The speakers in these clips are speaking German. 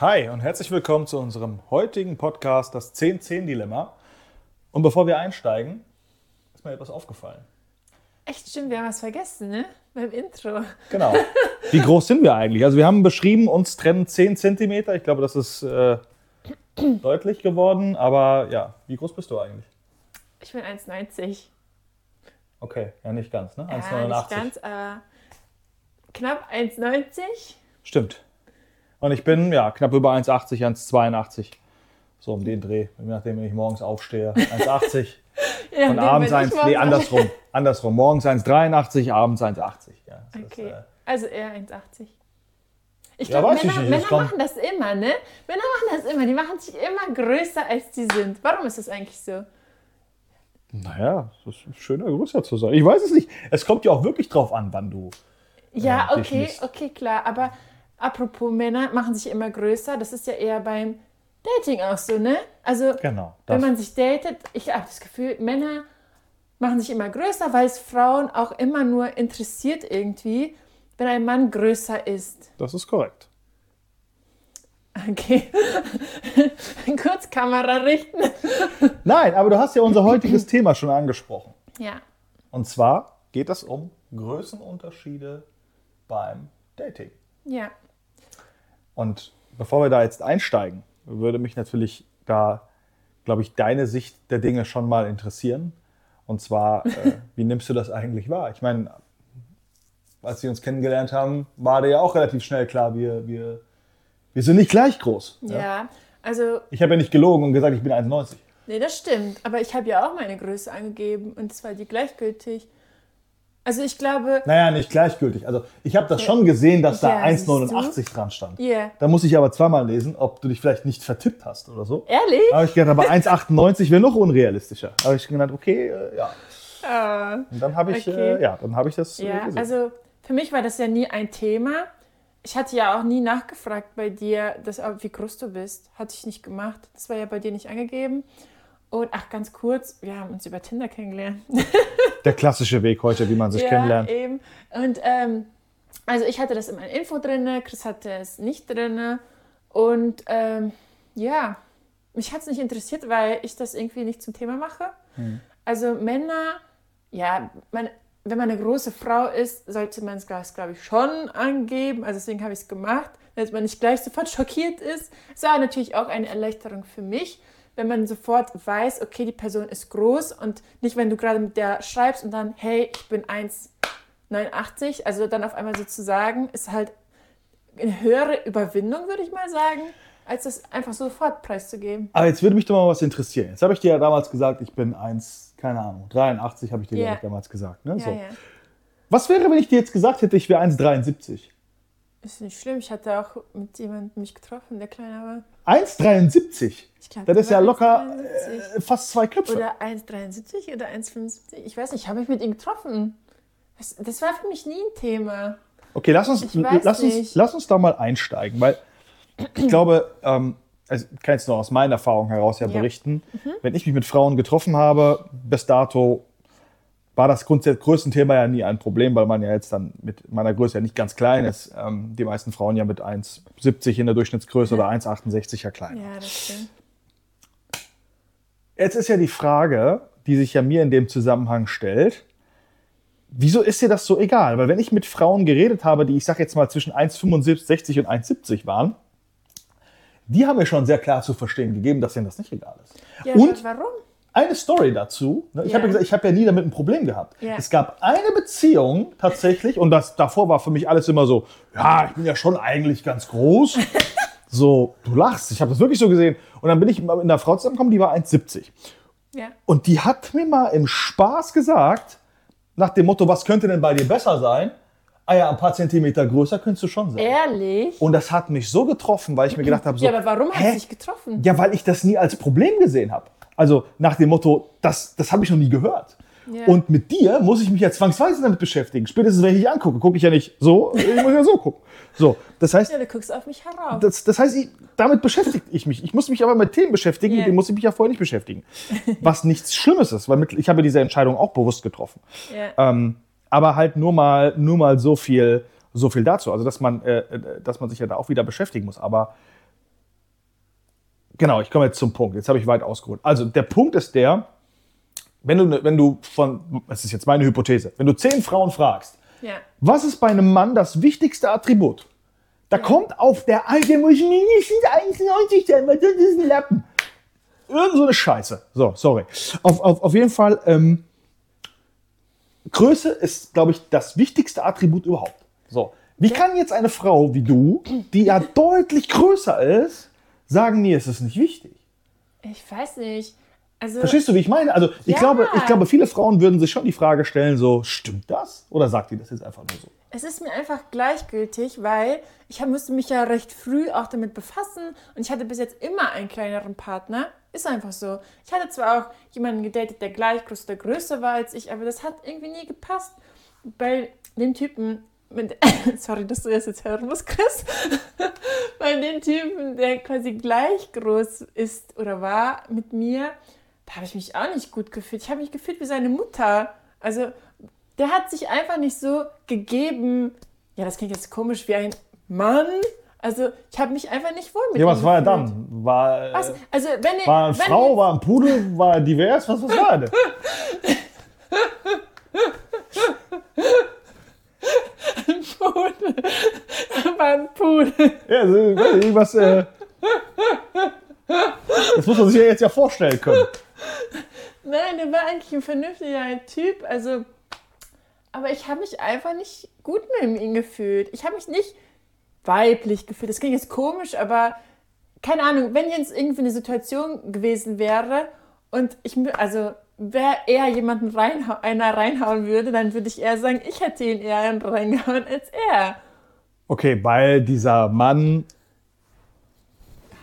Hi und herzlich willkommen zu unserem heutigen Podcast, das 10-10-Dilemma. Und bevor wir einsteigen, ist mir etwas aufgefallen. Echt stimmt, wir haben was vergessen, ne? Beim Intro. Genau. Wie groß sind wir eigentlich? Also wir haben beschrieben, uns trennen 10 Zentimeter. Ich glaube, das ist äh, deutlich geworden. Aber ja, wie groß bist du eigentlich? Ich bin 1,90. Okay, ja nicht ganz, ne? 1,89. Ja, nicht ganz, aber knapp 1,90. Stimmt. Und ich bin ja knapp über 1,80, 1,82. So um den Dreh, je nachdem, wenn ich morgens aufstehe. 1,80. Ja, Und abends bin ich 1, morgens nee, andersrum. Andersrum. Morgens 1,83, abends 1,80. Ja, Okay, Ist, äh, also eher 1,80. Ich Ja, glaube, ich Männer, Männer machen das immer, ne? Männer machen das immer. Die machen sich immer größer, als die sind. Warum ist das eigentlich so? naja, es ist schöner, größer zu sein. Ich weiß es nicht. Es kommt ja auch wirklich drauf an, wann du. Ja, Ja, dich okay, okay, klar. Aber apropos Männer machen sich immer größer. Das ist ja eher beim Dating auch so, ne? Also, Genau. wenn man sich datet, ich habe das Gefühl, Männer machen sich immer größer, weil es Frauen auch immer nur interessiert irgendwie, wenn ein Mann größer ist. das ist korrekt. Okay. Kurz Kamera richten. Nein, aber du hast ja unser heutiges Thema schon angesprochen. Ja. Und zwar geht es um Größenunterschiede beim Dating. Ja. Und bevor wir da jetzt einsteigen, würde mich natürlich da, glaube ich, deine Sicht der Dinge schon mal interessieren. Und zwar, äh, wie nimmst du das eigentlich wahr? Ich meine, als wir uns kennengelernt haben, war dir ja auch relativ schnell klar, wir, wir, wir sind nicht gleich groß. Ja. Also, Ich habe ja nicht gelogen und gesagt, ich bin 1,90. nee, das stimmt. Aber ich habe ja auch meine Größe angegeben und zwar die gleichgültig. Also ich glaube, Naja, nicht gleichgültig. Also ich habe das schon gesehen, dass da Ja, siehst 1,89 dran stand. Ja. Da muss ich aber zweimal lesen, ob du dich vielleicht nicht vertippt hast oder so. ehrlich? Da habe ich gedacht, aber 1,98 wäre noch unrealistischer. Da habe ich gedacht, okay, äh, ja. Ah. Und dann habe ich, Okay. äh, ja, dann habe ich das äh, Ja, gesehen. also für mich war das ja nie ein Thema. Ich hatte ja auch nie nachgefragt bei dir, dass, wie groß du bist. Hatte ich nicht gemacht. Das war ja bei dir nicht angegeben. Und ach, ganz kurz, wir haben uns über Tinder kennengelernt. Der klassische Weg heute, wie man sich kennenlernt. eben. Und ähm, also ich hatte das in meiner Info drin, Chris hatte es nicht drin. Und ähm, ja, mich hat es nicht interessiert, weil ich das irgendwie nicht zum Thema mache. Hm. Also Männer, ja, man, wenn man eine große Frau ist, sollte man es, glaube ich, schon angeben. Also deswegen habe ich es gemacht, damit man nicht gleich sofort schockiert ist. Es war natürlich auch eine Erleichterung für mich, wenn man sofort weiß, okay, die Person ist groß und nicht, wenn du gerade mit der schreibst und dann, hey, ich bin 1,89, also dann auf einmal sozusagen, ist halt eine höhere Überwindung, würde ich mal sagen, als das einfach sofort preiszugeben. Aber jetzt würde mich doch mal was interessieren. Jetzt habe ich dir ja damals gesagt, ich bin 1, keine Ahnung, 83 habe ich dir ich, damals gesagt. Ne? Ja, so. ja. Was wäre, wenn ich dir jetzt gesagt hätte, ich wäre 1,73? Ist nicht schlimm. Ich hatte auch mit jemandem mich getroffen, der kleiner war. 1,73? Ich glaub, Das ist ja locker 1,73. äh, fast zwei Köpfe. Oder 1,73 oder 1,75. Ich weiß nicht, ich habe mich mit ihm getroffen. Das, das war für mich nie ein Thema. Okay, lass uns, Ich lass, uns, lass uns da mal einsteigen, weil ich glaube, ähm, also ich kann jetzt nur aus meiner Erfahrung heraus ja, Ja. Mhm. berichten, wenn ich mich mit Frauen getroffen habe, bis dato war das grundsätzlich größte Thema ja nie ein Problem, weil man ja jetzt dann mit meiner Größe ja nicht ganz klein ist. Ähm, die meisten Frauen ja mit 1,70 in der Durchschnittsgröße oder 1,68 ja klein. Ja, das stimmt. Jetzt ist ja die Frage, die sich ja mir in dem Zusammenhang stellt, wieso ist dir das so egal? Weil wenn ich mit Frauen geredet habe, die ich sag jetzt mal zwischen 1,65 und 1,70 waren, die haben mir schon sehr klar zu verstehen gegeben, dass ihnen das nicht egal ist. Ja, und warum? Eine Story dazu. ne, Ich Ja. habe ja gesagt, ich habe ja nie damit ein Problem gehabt. Ja. Es gab eine Beziehung tatsächlich und das davor war für mich alles immer so, ja, ich bin ja schon eigentlich ganz groß. so, du lachst, ich habe das wirklich so gesehen. Und dann bin ich mit einer Frau zusammengekommen, die war 1,70. Ja. Und die hat mir mal im Spaß gesagt, nach dem Motto, was könnte denn bei dir besser sein? Ah ja, ein paar Zentimeter größer könntest du schon sein. Ehrlich? Und das hat mich so getroffen, weil ich mir gedacht habe, so, ja, aber warum hä? du dich getroffen? Ja, weil ich das nie als Problem gesehen habe. Also nach dem Motto, das, das habe ich noch nie gehört. Ja. Und mit dir muss ich mich ja zwangsweise damit beschäftigen. Spätestens, wenn ich dich angucke, gucke ich ja nicht so, ich muss ja so gucken. So, das heißt, Ja, du guckst auf mich herauf. das, das heißt, ich, damit beschäftige ich mich. Ich muss mich aber mit Themen beschäftigen, Ja. mit denen muss ich mich ja vorher nicht beschäftigen. Was nichts Schlimmes ist, weil mit, ich habe diese Entscheidung auch bewusst getroffen. ja. Ähm, aber halt nur mal, nur mal so viel, so viel dazu. Also dass man, äh, äh, dass man sich ja da auch wieder beschäftigen muss. Aber genau, ich komme jetzt zum Punkt. Jetzt habe ich weit ausgeholt. Also der Punkt ist der, wenn du, wenn du von, das ist jetzt meine Hypothese, wenn du zehn Frauen fragst, Ja. was ist bei einem Mann das wichtigste Attribut? Da kommt auf der Alte muss mindestens 1,90 sein, weil das ist ein Lappen. Irgend so eine Scheiße. So, sorry. Auf, auf, auf jeden Fall, ähm, Größe ist, glaube ich, das wichtigste Attribut überhaupt. So. Wie kann jetzt eine Frau wie du, die ja deutlich größer ist, sagen, nee, es ist nicht wichtig? Ich weiß nicht. Also, Verstehst du, wie ich meine? Also ich, Ja. glaube, ich glaube, viele Frauen würden sich schon die Frage stellen, so, stimmt das? Oder sagt die das jetzt einfach nur so? es ist mir einfach gleichgültig, weil ich musste mich ja recht früh auch damit befassen und ich hatte bis jetzt immer einen kleineren Partner. Ist einfach so. Ich hatte zwar auch jemanden gedatet, der gleich groß oder größer war als ich, aber das hat irgendwie nie gepasst. Bei dem Typen, mit, sorry, dass du das jetzt hören musst, Chris, bei dem Typen, der quasi gleich groß ist oder war mit mir, da habe ich mich auch nicht gut gefühlt. Ich habe mich gefühlt wie seine Mutter. Also der hat sich einfach nicht so gegeben. Ja, das klingt jetzt komisch wie ein Mann. Also ich habe mich einfach nicht wohl mit Ja, was war er dann? War, Was? Also wenn war eine Frau, war ein Pudel, war er divers? Was, was war er denn? Pudel. war ein Pudel. Ja, also, irgendwas. Äh, das muss man sich ja jetzt ja vorstellen können. Nein, der war eigentlich ein vernünftiger Typ. Also, aber ich habe mich einfach nicht gut mit ihm gefühlt. Ich habe mich nicht weiblich gefühlt. Das klingt jetzt komisch, aber keine Ahnung, wenn jetzt irgendwie eine Situation gewesen wäre und ich, also wer eher jemanden reinhau einer reinhauen würde, dann würde ich eher sagen, ich hätte ihn eher reingehauen als er. Okay, weil dieser Mann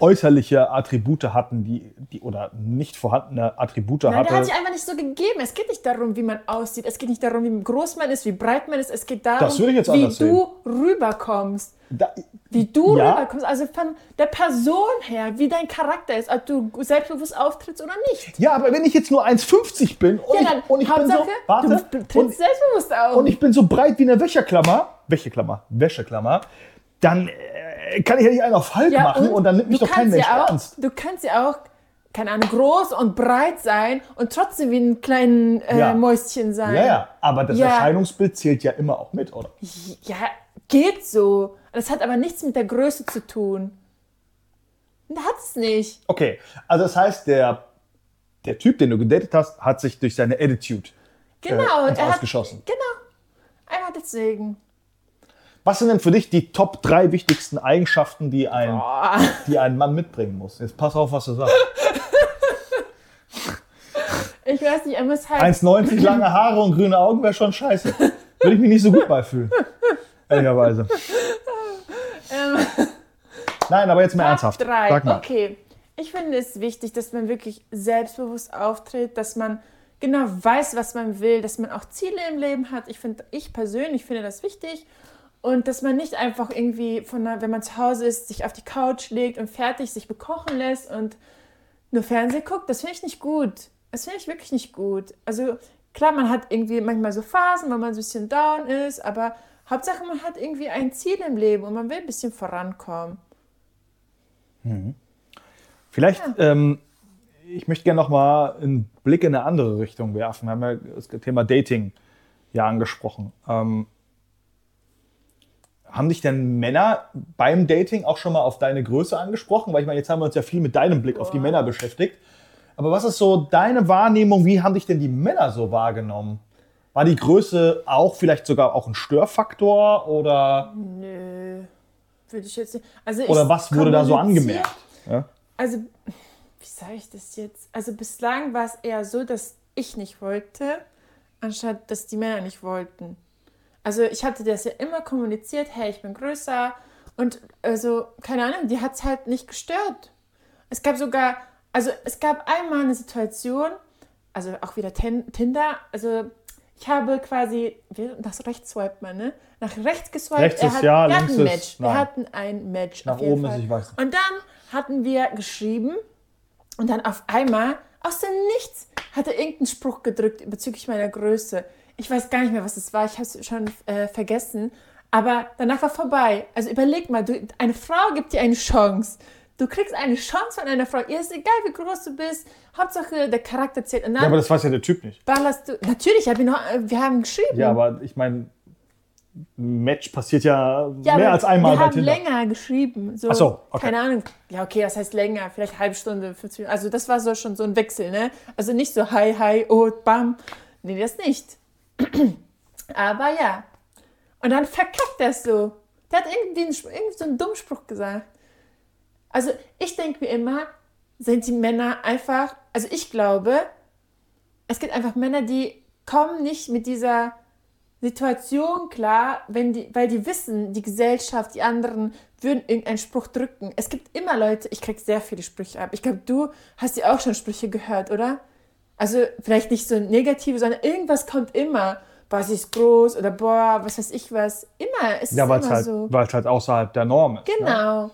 äußerliche Attribute hatten, die, die oder nicht vorhandene Attribute Nein, der hat hatte. sich einfach nicht so gegeben. Es geht nicht darum, wie man aussieht. Es geht nicht darum, wie groß man ist, wie breit man ist. Es geht darum, wie du rüberkommst. Da, Wie du Ja. rüberkommst. Also von der Person her, wie dein Charakter ist, ob du selbstbewusst auftrittst oder nicht. ja, aber wenn ich jetzt nur 1,50 bin und, Ja, ich, und ich bin so, warte, und, selbstbewusst auf. und ich bin so breit wie eine Wäscheklammer, Wäscheklammer, Wäscheklammer, dann äh, kann ich ja nicht einen auf Falk machen und, dann nimmt mich doch kein Mensch ja auch, ernst. Du kannst ja auch, keine Ahnung, groß und breit sein und trotzdem wie ein kleines äh, Ja. Mäuschen sein. Ja, ja, aber das Ja. Erscheinungsbild zählt ja immer auch mit, oder? Ja, geht so. Das hat aber nichts mit der Größe zu tun. Hat es nicht. Okay, also das heißt, der, der Typ, den du gedatet hast, hat sich durch seine Attitude Genau. äh, er hat, Ausgeschossen. Genau. Einfach deswegen. Was sind denn für dich die Top 3 wichtigsten Eigenschaften, die ein, die ein Mann mitbringen muss? Jetzt pass auf, was du sagst. Ich weiß nicht, er muss halt. 1,90 lange Haare und grüne Augen wäre schon scheiße. Würde ich mich nicht so gut beifühlen. Ehrlicherweise. Ähm, Nein, aber jetzt mal Top ernsthaft. drei. Sag mal. Okay. Ich finde es wichtig, dass man wirklich selbstbewusst auftritt, dass man genau weiß, was man will, dass man auch Ziele im Leben hat. Ich finde, ich persönlich finde das wichtig. Und dass man nicht einfach irgendwie, von einer, wenn man zu Hause ist, sich auf die Couch legt und fertig sich bekochen lässt und nur Fernsehen guckt. Das finde ich nicht gut. Das finde ich wirklich nicht gut. Also klar, man hat irgendwie manchmal so Phasen, wo man so ein bisschen down ist, aber Hauptsache man hat irgendwie ein Ziel im Leben und man will ein bisschen vorankommen. Vielleicht, ähm, ich möchte gerne noch mal einen Blick in eine andere Richtung werfen. Wir haben ja das Thema Dating ja angesprochen. Ähm, haben dich denn Männer beim Dating auch schon mal auf deine Größe angesprochen? Weil ich meine, jetzt haben wir uns ja viel mit deinem Blick auf die Männer beschäftigt. Aber was ist so deine Wahrnehmung? Wie haben dich denn die Männer so wahrgenommen? War die Größe auch vielleicht sogar auch ein Störfaktor oder, Nö, würde ich jetzt nicht. Also ich oder was wurde da so angemerkt? Ja? Also, wie sage ich das jetzt? Also bislang war es eher so, dass ich nicht wollte, anstatt dass die Männer nicht wollten. Also ich hatte das ja immer kommuniziert, hey, ich bin größer. Und also, keine Ahnung, die hat es halt nicht gestört. Es gab sogar, also es gab einmal eine Situation, also auch wieder Tin- Tinder, also ich habe quasi, nach rechts swiped man, ne? Nach rechts geswiped. Rechts er ist hat, ja, wir links hatten ein ist Match. nein. Wir hatten ein Match. Nach auf jeden oben ist, Fall. ich weiß nicht. Und dann hatten wir geschrieben und dann auf einmal, aus dem Nichts, hat er irgendeinen Spruch gedrückt bezüglich meiner Größe. Ich weiß gar nicht mehr, was es war. Ich habe es schon äh, vergessen. Aber danach war vorbei. Also überleg mal, du, eine Frau gibt dir eine Chance. Du kriegst eine Chance von einer Frau. Ihr ist egal, wie groß du bist. Hauptsache, der Charakter zählt. Ja, aber das weiß ja der Typ nicht. ballerst du. Natürlich, hab noch, wir haben geschrieben. Ja, aber ich meine, ein Match passiert ja, Ja, mehr als einmal wir bei haben Tinder. länger geschrieben. So, Ach so, okay. Keine Ahnung. Ja, okay, das heißt länger. Vielleicht halbe Stunde, 50 Minuten. Also das war so schon so ein Wechsel, ne? Also nicht so hi, hi, oh, bam. Nee, das nicht. aber ja. Und dann verkackt er es so. Der hat irgendwie, irgendwie so einen dummen Spruch gesagt. Also ich denke mir immer, sind die Männer einfach, also ich glaube, es gibt einfach Männer, die kommen nicht mit dieser Situation klar, wenn die, weil die wissen, die Gesellschaft, die anderen würden irgendeinen Spruch drücken. Es gibt immer Leute, ich krieg sehr viele Sprüche ab. Ich glaube, du hast ja auch schon Sprüche gehört, oder? Also vielleicht nicht so negative, sondern irgendwas kommt immer. Boah, sie ist groß oder boah, was weiß ich was. Immer, es Ja, ist weil es immer halt, so. weil's halt außerhalb der Norm ist. Ne? Genau.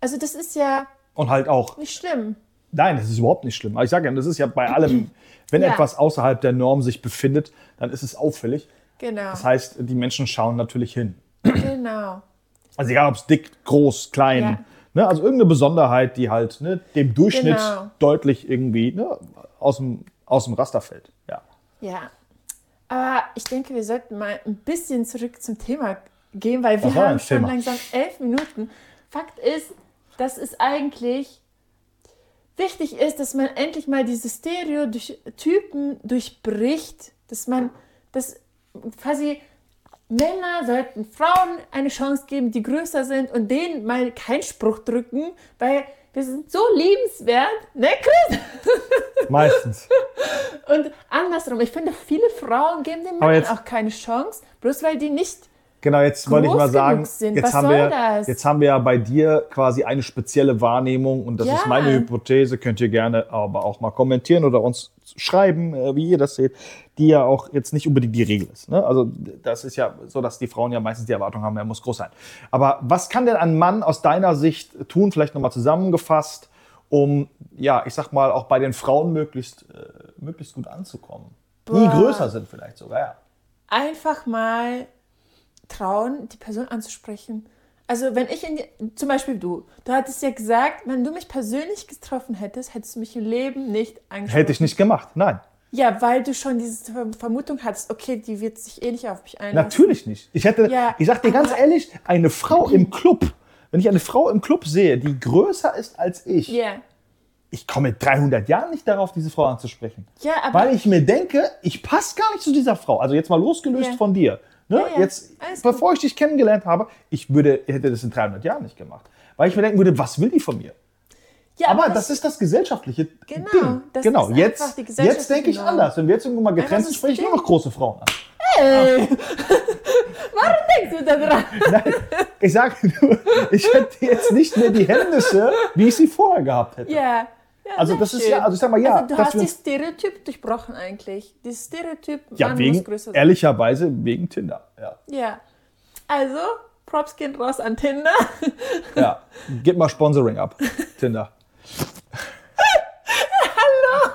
Also das ist ja Und halt auch, nicht schlimm. nein, das ist überhaupt nicht schlimm. Aber ich sage ja, das ist ja bei allem, wenn Ja. etwas außerhalb der Norm sich befindet, dann ist es auffällig. Genau. Das heißt, die Menschen schauen natürlich hin. genau. Also egal, ob es dick, groß, klein, Ja. ne? also irgendeine Besonderheit, die halt ne, dem Durchschnitt Genau. deutlich irgendwie ne, aus, dem, aus dem Raster fällt. Ja. Ja. Aber ich denke, wir sollten mal ein bisschen zurück zum Thema gehen, weil wir haben das schon Thema? langsam elf Minuten. Fakt ist, dass es eigentlich wichtig ist, dass man endlich mal diese Stereotypen durchbricht, dass man, dass quasi Männer sollten Frauen eine Chance geben, die größer sind und denen mal keinen Spruch drücken, weil wir sind so liebenswert, ne Chris? Meistens. Und andersrum, ich finde, viele Frauen geben den Männern auch keine Chance, bloß weil die nicht. Genau, jetzt wollte ich mal sagen, sind. jetzt Was haben, wir, das? jetzt haben wir ja bei dir quasi eine spezielle Wahrnehmung und das Ja. ist meine Hypothese, könnt ihr gerne aber auch mal kommentieren oder uns schreiben, äh, wie ihr das seht, die ja auch jetzt nicht unbedingt die Regel ist. Ne? Also das ist ja so, dass die Frauen ja meistens die Erwartung haben, er muss groß sein. Aber was kann denn ein Mann aus deiner Sicht tun, vielleicht nochmal zusammengefasst, um, ja, ich sag mal, auch bei den Frauen möglichst, äh, möglichst gut anzukommen? Die Boah. größer sind vielleicht sogar, ja. Einfach mal trauen, die Person anzusprechen. Also wenn ich in die, zum Beispiel du, du hattest ja gesagt, wenn du mich persönlich getroffen hättest, hättest du mich im Leben nicht angesprochen. Hätte ich nicht gemacht, nein. Ja, weil du schon diese Ver- Vermutung hattest, okay, die wird sich eh nicht auf mich einlassen. Natürlich nicht. Ich hätte, Ja, ich sag dir ganz ehrlich, eine Frau im Club, wenn ich eine Frau im Club sehe, die größer ist als ich, Ja. ich komme mit 300 Jahren nicht darauf, diese Frau anzusprechen. Ja, aber Weil ich mir denke, ich passe gar nicht zu dieser Frau. Also jetzt mal losgelöst Ja. von dir. Ne? Ja, ja, Jetzt, alles bevor ich dich kennengelernt habe, ich würde, hätte das in 300 Jahren nicht gemacht. Weil ich mir denken würde, was will die von mir? ja, Aber das ist das gesellschaftliche Genau, Ding. das genau, jetzt, jetzt denke ich Norm. anders. Wenn wir jetzt irgendwann mal getrennt sind, spreche ich nur noch große Frauen an. Ey. Warum denkst du da dran? Nein, ich sage nur, ich hätte jetzt nicht mehr die Hemmnisse, wie ich sie vorher gehabt hätte. Ja. ja Also das ist schön. ja- also ich sag mal, ja, Also du hast die Stereotyp durchbrochen eigentlich. Die Stereotyp, Ja, Mann muss wegen, größer sein. ehrlicherweise wegen Tinder. Ja. Ja. Also, Props gehen raus an Tinder. ja. Gib mal Sponsoring ab, Tinder. Hallo!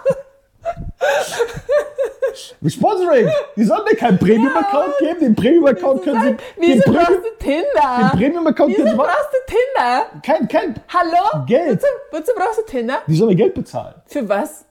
Sponsoring! Die sollen mir keinen Premium-Account geben. Den Premium-Account können sie. Wieso Premium- brauchst du Tinder? den Premium-Account Wieso können sie. brauchst du Tinder? Kein, kein. Hallo? Geld. Wozu, wozu brauchst du Tinder? Die sollen mir Geld bezahlen. Für was?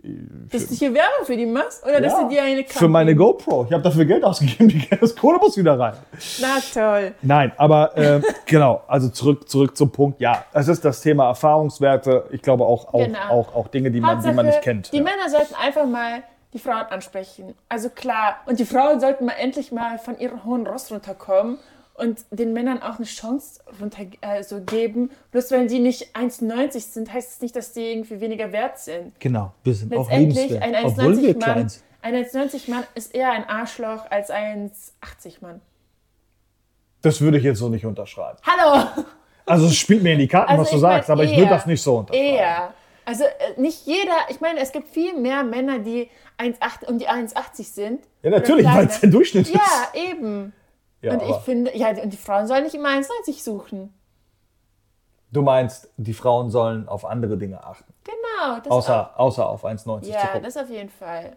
Dass du hier Werbung für die machst? Oder dass Ja, du dir eine kaufst? für meine GoPro. Ich habe dafür Geld ausgegeben. Die- Das Kohle muss wieder rein. Na toll. Nein, aber äh, genau, also zurück, zurück zum Punkt. Ja, es ist das Thema Erfahrungswerte. Ich glaube auch, auch, Genau. auch, auch Dinge, die man, die man nicht kennt. Die ja. Männer sollten einfach mal die Frauen ansprechen. Also klar. Und die Frauen sollten mal endlich mal von ihrem hohen Ross runterkommen und den Männern auch eine Chance runter, äh, so geben. Bloß weil die nicht 1,90 sind, heißt es nicht, dass die irgendwie weniger wert sind. Genau, wir sind auch liebenswert, ein obwohl wir 1,90 klein Mann, ein 1,90 Mann ist eher ein Arschloch als ein 1,80 Mann. Das würde ich jetzt so nicht unterschreiben. Hallo! Also es spielt mir in die Karten, Also was du ich sagst, aber ich eher, würde das nicht so unterschreiben. Eher. Also äh, nicht jeder, ich meine, es gibt viel mehr Männer, die 1,8 um die 1,80 sind. Ja, natürlich, weil es der Durchschnitt ist. Ja, eben. Ja, und ich finde, ja, und die Frauen sollen nicht immer 1,90 suchen. du meinst, die Frauen sollen auf andere Dinge achten, Genau. Das außer, außer auf 1,90 auch. zu Ja, das auf jeden Fall.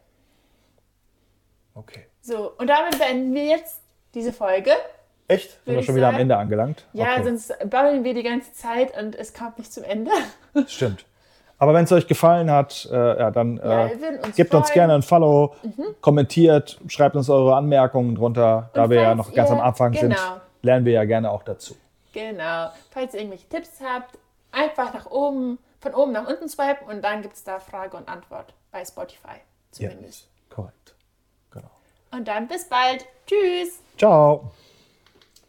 Okay. So, und damit beenden wir jetzt diese Folge. Echt? Sind wir schon wieder am sagen. Ende angelangt? Ja, Okay. sonst babbeln wir die ganze Zeit und es kommt nicht zum Ende. Stimmt. Aber wenn es euch gefallen hat, äh, ja, dann Ja, äh, würden uns gebt uns freuen. gerne ein Follow, kommentiert, schreibt uns eure Anmerkungen drunter. Da Und wir ja noch ganz am Anfang sind, genau. lernen wir ja gerne auch dazu. Genau. Falls ihr irgendwelche Tipps habt, einfach nach oben, von oben nach unten swipen und dann gibt es da Frage und Antwort bei Spotify zumindest. korrekt. Genau. Und dann bis bald. Tschüss. Ciao.